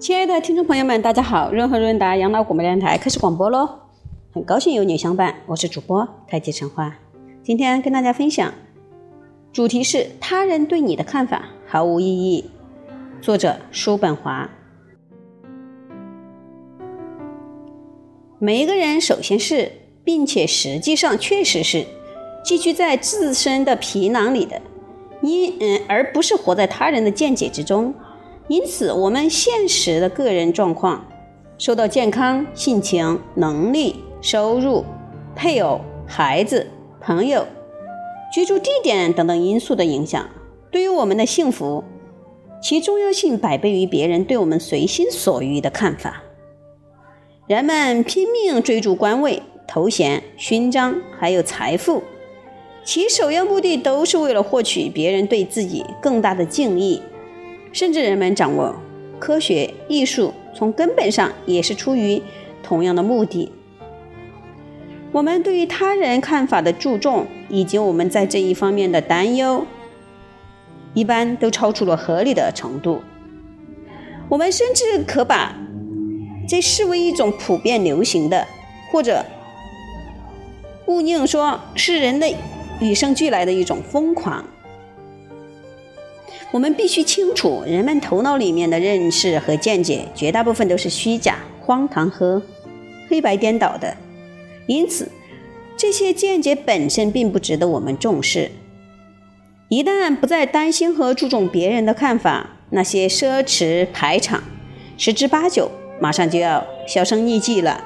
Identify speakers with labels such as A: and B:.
A: 亲爱的听众朋友们，大家好！润和润达养老广播电台开始广播喽，很高兴有你相伴，我是主播太极陈花。今天跟大家分享，主题是他人对你的看法毫无意义。作者叔本华。每一个人首先是，并且实际上确实是寄居在自身的皮囊里的，因嗯，而不是活在他人的见解之中。因此，我们现实的个人状况受到健康、性情、能力、收入、配偶、孩子、朋友、居住地点等等因素的影响。对于我们的幸福，其重要性百倍于别人对我们随心所欲的看法。人们拼命追逐官位、头衔、勋章，还有财富，其首要目的都是为了获取别人对自己更大的敬意。甚至人们掌握科学艺术，从根本上也是出于同样的目的。我们对于他人看法的注重，以及我们在这一方面的担忧，一般都超出了合理的程度。我们甚至可把这视为一种普遍流行的，或者勿宁说是人类与生俱来的一种疯狂。我们必须清楚，人们头脑里面的认识和见解，绝大部分都是虚假、荒唐和黑白颠倒的。因此，这些见解本身并不值得我们重视。一旦不再担心和注重别人的看法，那些奢侈排场，十之八九马上就要销声匿迹了。